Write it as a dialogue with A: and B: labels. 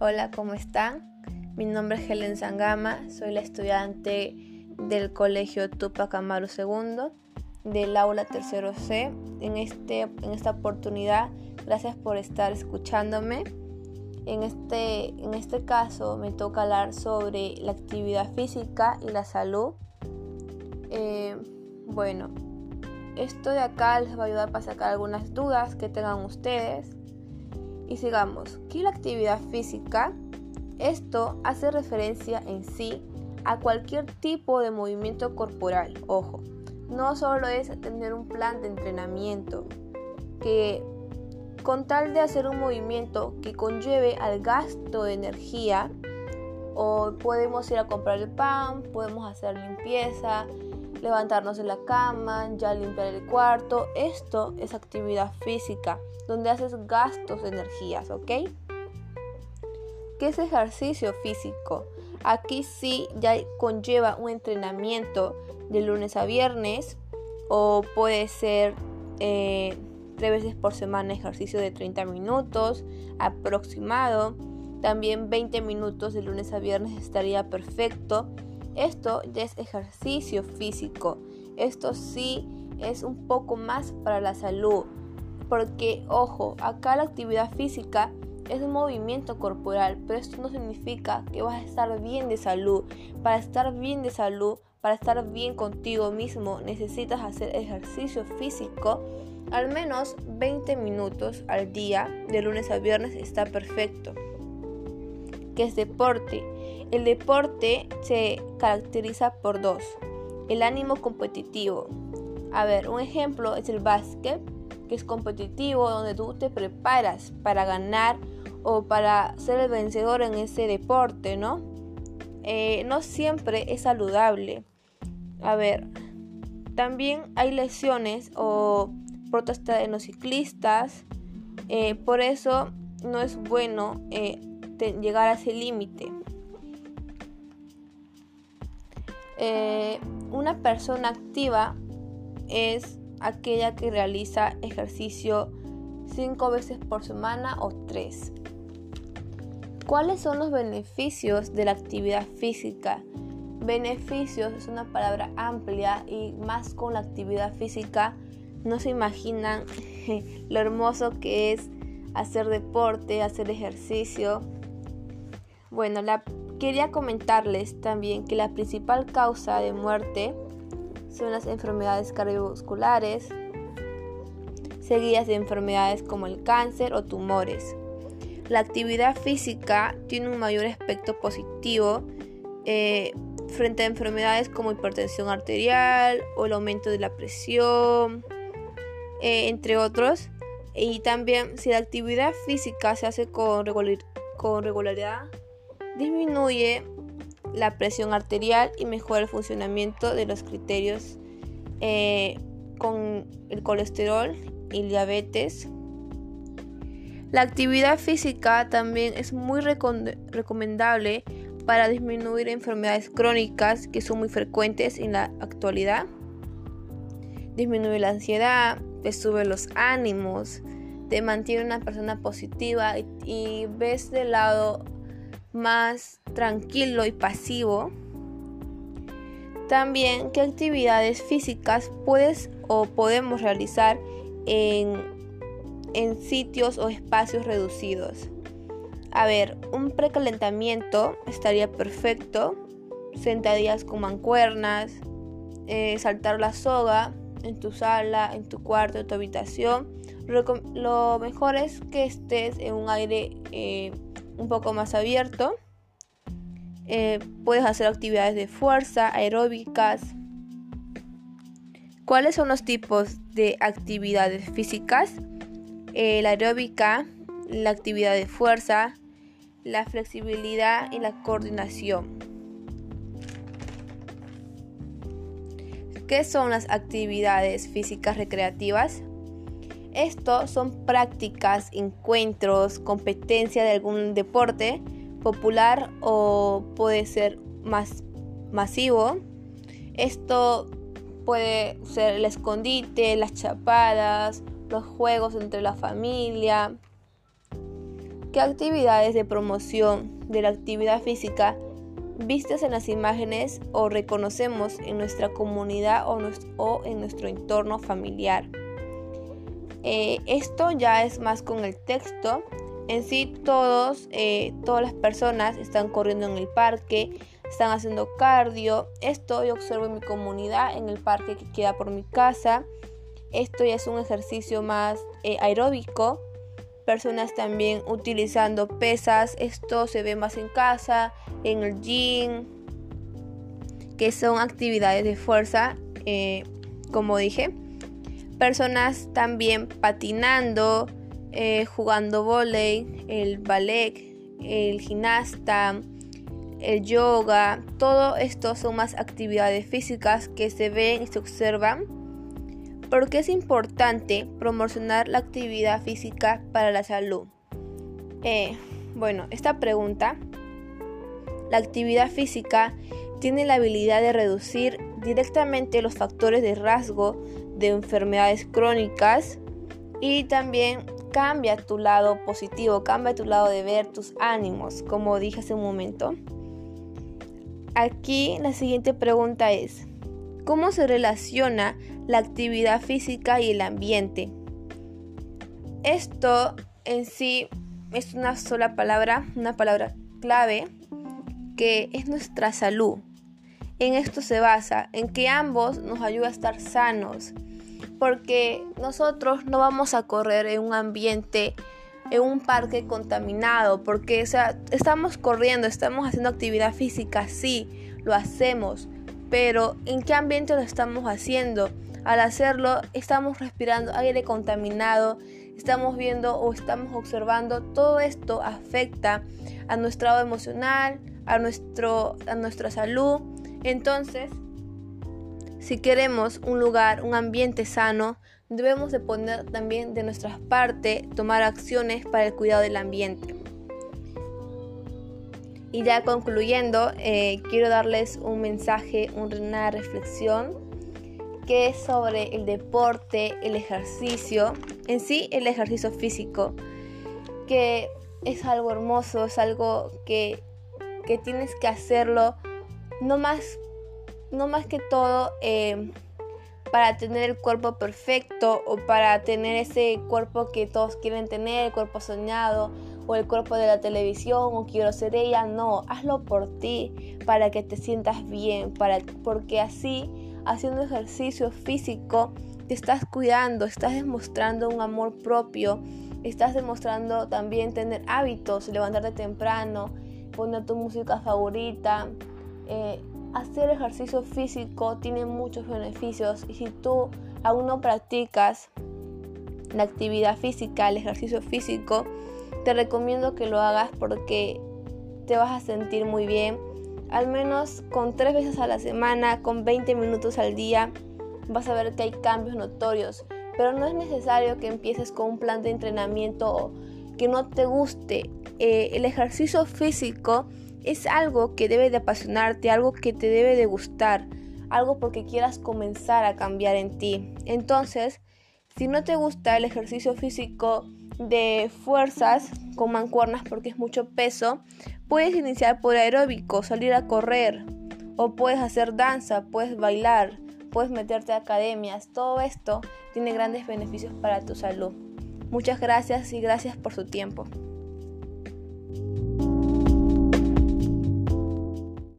A: Hola, ¿cómo están? Mi nombre es Helen Sangama, soy la estudiante del Colegio Tupac Amaru II del aula tercero C. En, este, en esta oportunidad, gracias por estar escuchándome. En este, en este caso me toca hablar sobre la actividad física y la salud. Eh, bueno, esto de acá les va a ayudar para sacar algunas dudas que tengan ustedes. Y sigamos. ¿Qué es la actividad física? Esto hace referencia en sí a cualquier tipo de movimiento corporal. Ojo, no solo es tener un plan de entrenamiento que con tal de hacer un movimiento que conlleve al gasto de energía o podemos ir a comprar el pan, podemos hacer limpieza, levantarnos de la cama, ya limpiar el cuarto. Esto es actividad física, donde haces gastos de energías, ¿ok? ¿Qué es ejercicio físico? Aquí sí ya conlleva un entrenamiento de lunes a viernes o puede ser eh, tres veces por semana ejercicio de 30 minutos aproximado. También 20 minutos de lunes a viernes estaría perfecto. Esto ya es ejercicio físico. Esto sí es un poco más para la salud. Porque, ojo, acá la actividad física es un movimiento corporal, pero esto no significa que vas a estar bien de salud. Para estar bien de salud, para estar bien contigo mismo, necesitas hacer ejercicio físico al menos 20 minutos al día, de lunes a viernes está perfecto. ¿Qué es deporte? El deporte se caracteriza por dos. El ánimo competitivo. A ver, un ejemplo es el básquet, que es competitivo, donde tú te preparas para ganar o para ser el vencedor en ese deporte, ¿no? Eh, no siempre es saludable. A ver, también hay lesiones o protestas en los ciclistas, eh, por eso no es bueno eh, llegar a ese límite. Una persona activa es aquella que realiza ejercicio cinco veces por semana o tres. ¿Cuáles son los beneficios de la actividad física? Beneficios es una palabra amplia y más con la actividad física no se imaginan lo hermoso que es hacer deporte, hacer ejercicio. Bueno, Quería comentarles también que la principal causa de muerte son las enfermedades cardiovasculares, seguidas de enfermedades como el cáncer o tumores. La actividad física tiene un mayor aspecto positivo eh, frente a enfermedades como hipertensión arterial o el aumento de la presión, eh, entre otros. Y también si la actividad física se hace con, con regularidad, disminuye la presión arterial y mejora el funcionamiento de los criterios eh, con el colesterol y diabetes. La actividad física también es muy recomendable para disminuir enfermedades crónicas que son muy frecuentes en la actualidad. Disminuye la ansiedad, te sube los ánimos, te mantiene una persona positiva y, y ves de lado más tranquilo y pasivo. También qué actividades físicas puedes o podemos realizar en, en sitios o espacios reducidos. A ver, un precalentamiento estaría perfecto. Sentadillas con mancuernas, eh, saltar la soga en tu sala, en tu cuarto, en tu habitación. Lo mejor es que estés en un aire eh, un poco más abierto. Eh, puedes hacer actividades de fuerza, aeróbicas. ¿Cuáles son los tipos de actividades físicas? Eh, la aeróbica, la actividad de fuerza, la flexibilidad y la coordinación. ¿Qué son las actividades físicas recreativas? Esto son prácticas, encuentros, competencia de algún deporte popular o puede ser más masivo. Esto puede ser el escondite, las chapadas, los juegos entre la familia. ¿Qué actividades de promoción de la actividad física vistas en las imágenes o reconocemos en nuestra comunidad o, en nuestro entorno familiar? Eh, esto ya es más con el texto. En sí todos, eh, todas las personas están corriendo en el parque, están haciendo cardio. Esto yo observo en mi comunidad, en el parque que queda por mi casa. Esto ya es un ejercicio más eh, aeróbico. Personas también utilizando pesas. Esto se ve más en casa, en el gym, que son actividades de fuerza, como dije. Personas también patinando, eh, jugando volei, el ballet, el gimnasta, el yoga, todo esto son más actividades físicas que se ven y se observan. porque es importante promocionar la actividad física para la salud? Eh, bueno, esta pregunta, la actividad física tiene la habilidad de reducir directamente los factores de rasgo de enfermedades crónicas y también cambia tu lado positivo, cambia tu lado de ver tus ánimos, como dije hace un momento. Aquí la siguiente pregunta es, ¿cómo se relaciona la actividad física y el ambiente? Esto en sí es una sola palabra, una palabra clave, que es nuestra salud. En esto se basa, en que ambos nos ayuda a estar sanos, porque nosotros no vamos a correr en un ambiente en un parque contaminado, porque sea, estamos corriendo, estamos haciendo actividad física, sí, lo hacemos, pero ¿en qué ambiente lo estamos haciendo? Al hacerlo, estamos respirando aire contaminado, estamos viendo o estamos observando, todo esto afecta a nuestro estado emocional, a, nuestro, a nuestra salud. Entonces, si queremos un lugar, un ambiente sano, debemos de poner también de nuestra parte, tomar acciones para el cuidado del ambiente. Y ya concluyendo, eh, quiero darles un mensaje, una reflexión que es sobre el deporte, el ejercicio, en sí el ejercicio físico, que es algo hermoso, es algo que, que tienes que hacerlo, no más, no más que todo eh, para tener el cuerpo perfecto o para tener ese cuerpo que todos quieren tener, el cuerpo soñado o el cuerpo de la televisión o quiero ser ella, no, hazlo por ti, para que te sientas bien, para, porque así, haciendo ejercicio físico, te estás cuidando, estás demostrando un amor propio, estás demostrando también tener hábitos, levantarte temprano, poner tu música favorita. Eh, hacer ejercicio físico tiene muchos beneficios y si tú aún no practicas la actividad física, el ejercicio físico, te recomiendo que lo hagas porque te vas a sentir muy bien. Al menos con tres veces a la semana, con 20 minutos al día, vas a ver que hay cambios notorios. Pero no es necesario que empieces con un plan de entrenamiento que no te guste. Eh, el ejercicio físico es algo que debe de apasionarte, algo que te debe de gustar, algo porque quieras comenzar a cambiar en ti. Entonces, si no te gusta el ejercicio físico, de fuerzas con mancuernas porque es mucho peso, puedes iniciar por aeróbico, salir a correr, o puedes hacer danza, puedes bailar, puedes meterte a academias. Todo esto tiene grandes beneficios para tu salud. Muchas gracias y gracias por su tiempo.